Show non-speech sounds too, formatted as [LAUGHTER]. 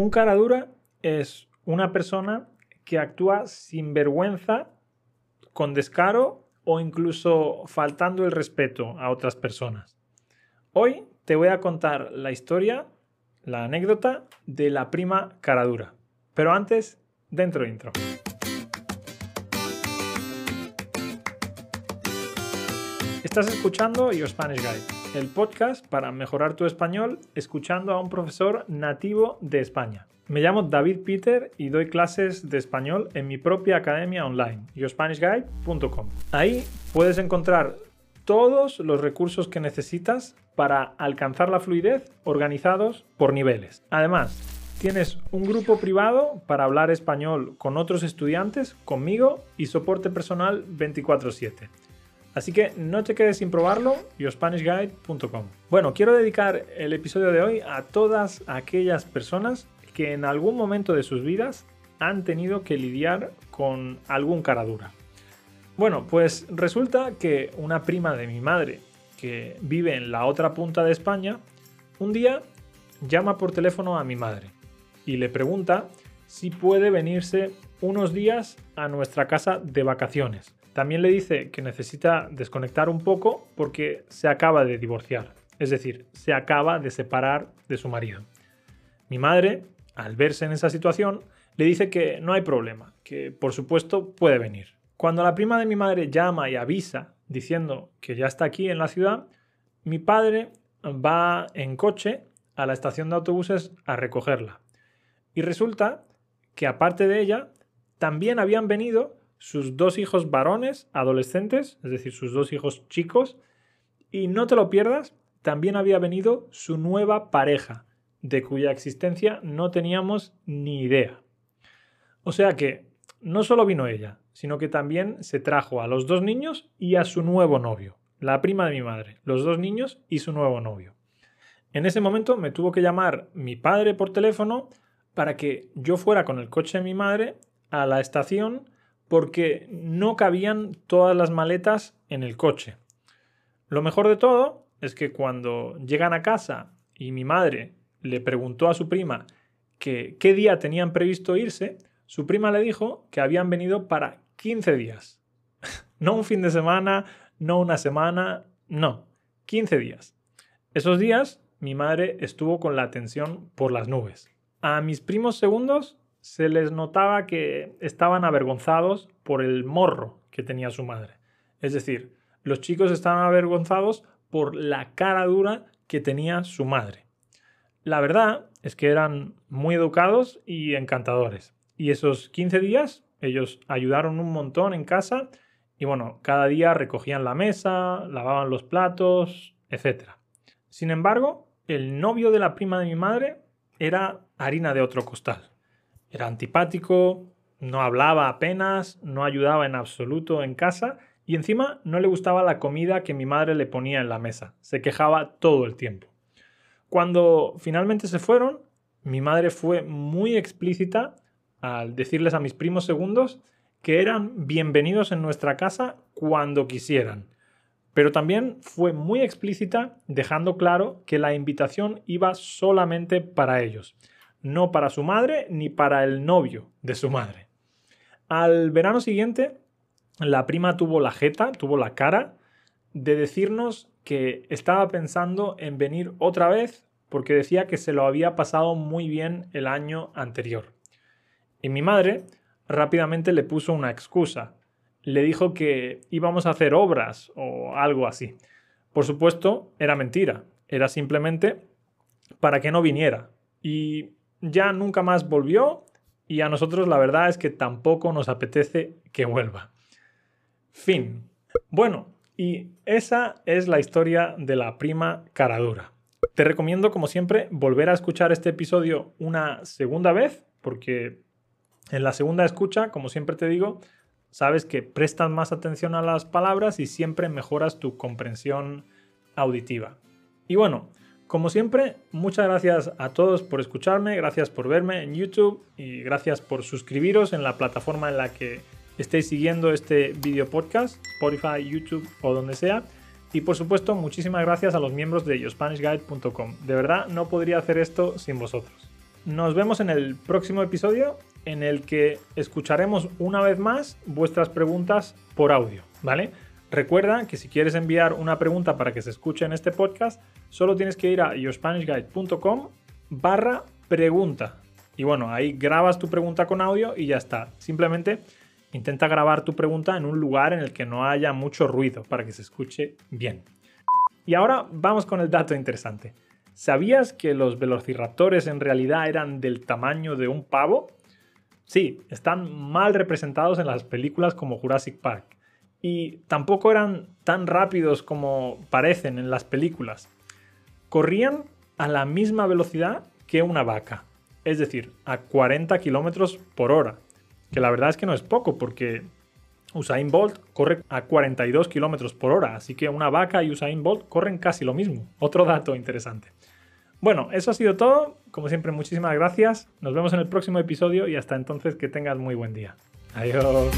Un cara dura es una persona que actúa sin vergüenza, con descaro o incluso faltando el respeto a otras personas. Hoy te voy a contar la historia, la anécdota de la prima cara dura. Pero antes, dentro intro. Estás escuchando Your Spanish Guide, el podcast para mejorar tu español escuchando a un profesor nativo de España. Me llamo David Peter y doy clases de español en mi propia academia online, yourspanishguide.com. Ahí puedes encontrar todos los recursos que necesitas para alcanzar la fluidez organizados por niveles. Además, tienes un grupo privado para hablar español con otros estudiantes, conmigo y soporte personal 24/7. Así que no te quedes sin probarlo, yourspanishguide.com. Bueno, quiero dedicar el episodio de hoy a todas aquellas personas que en algún momento de sus vidas han tenido que lidiar con algún cara dura. Bueno, pues resulta que una prima de mi madre, que vive en la otra punta de España, un día llama por teléfono a mi madre y le pregunta si puede venirse unos días a nuestra casa de vacaciones también le dice que necesita desconectar un poco porque se acaba de divorciar, es decir, se acaba de separar de su marido. Mi madre, al verse en esa situación, le dice que no hay problema, que por supuesto puede venir. Cuando la prima de mi madre llama y avisa diciendo que ya está aquí en la ciudad, mi padre va en coche a la estación de autobuses a recogerla. Y resulta que aparte de ella, también habían venido sus dos hijos varones, adolescentes, es decir, sus dos hijos chicos, y no te lo pierdas, también había venido su nueva pareja, de cuya existencia no teníamos ni idea. O sea que no solo vino ella, sino que también se trajo a los dos niños y a su nuevo novio, la prima de mi madre, los dos niños y su nuevo novio. En ese momento me tuvo que llamar mi padre por teléfono para que yo fuera con el coche de mi madre a la estación porque no cabían todas las maletas en el coche. Lo mejor de todo es que cuando llegan a casa y mi madre le preguntó a su prima que qué día tenían previsto irse, su prima le dijo que habían venido para 15 días. [LAUGHS] no un fin de semana, no una semana, no, 15 días. Esos días mi madre estuvo con la atención por las nubes. A mis primos segundos se les notaba que estaban avergonzados por el morro que tenía su madre. Es decir, los chicos estaban avergonzados por la cara dura que tenía su madre. La verdad es que eran muy educados y encantadores. Y esos 15 días ellos ayudaron un montón en casa y bueno, cada día recogían la mesa, lavaban los platos, etc. Sin embargo, el novio de la prima de mi madre era harina de otro costal. Era antipático, no hablaba apenas, no ayudaba en absoluto en casa y encima no le gustaba la comida que mi madre le ponía en la mesa. Se quejaba todo el tiempo. Cuando finalmente se fueron, mi madre fue muy explícita al decirles a mis primos segundos que eran bienvenidos en nuestra casa cuando quisieran. Pero también fue muy explícita dejando claro que la invitación iba solamente para ellos no para su madre ni para el novio de su madre. Al verano siguiente, la prima tuvo la jeta, tuvo la cara de decirnos que estaba pensando en venir otra vez porque decía que se lo había pasado muy bien el año anterior. Y mi madre rápidamente le puso una excusa. Le dijo que íbamos a hacer obras o algo así. Por supuesto, era mentira. Era simplemente para que no viniera. Y ya nunca más volvió y a nosotros la verdad es que tampoco nos apetece que vuelva. Fin. Bueno, y esa es la historia de la prima caradura. Te recomiendo, como siempre, volver a escuchar este episodio una segunda vez, porque en la segunda escucha, como siempre te digo, sabes que prestas más atención a las palabras y siempre mejoras tu comprensión auditiva. Y bueno, como siempre, muchas gracias a todos por escucharme, gracias por verme en YouTube y gracias por suscribiros en la plataforma en la que estéis siguiendo este video podcast, Spotify, YouTube o donde sea. Y por supuesto, muchísimas gracias a los miembros de YoSpanishGuide.com. De verdad, no podría hacer esto sin vosotros. nos vemos en el próximo episodio en el que escucharemos una vez más vuestras preguntas por audio, ¿vale? Recuerda que si quieres enviar una pregunta para que se escuche en este podcast, solo tienes que ir a yourspanishguide.com barra pregunta. Y bueno, ahí grabas tu pregunta con audio y ya está. Simplemente intenta grabar tu pregunta en un lugar en el que no haya mucho ruido para que se escuche bien. Y ahora vamos con el dato interesante. ¿Sabías que los velociraptores en realidad eran del tamaño de un pavo? Sí, están mal representados en las películas como Jurassic Park. Y tampoco eran tan rápidos como parecen en las películas. Corrían a la misma velocidad que una vaca, es decir, a 40 kilómetros por hora. Que la verdad es que no es poco porque Usain Bolt corre a 42 kilómetros por hora, así que una vaca y Usain Bolt corren casi lo mismo. Otro dato interesante. Bueno, eso ha sido todo. Como siempre, muchísimas gracias. Nos vemos en el próximo episodio y hasta entonces que tengas muy buen día. Adiós.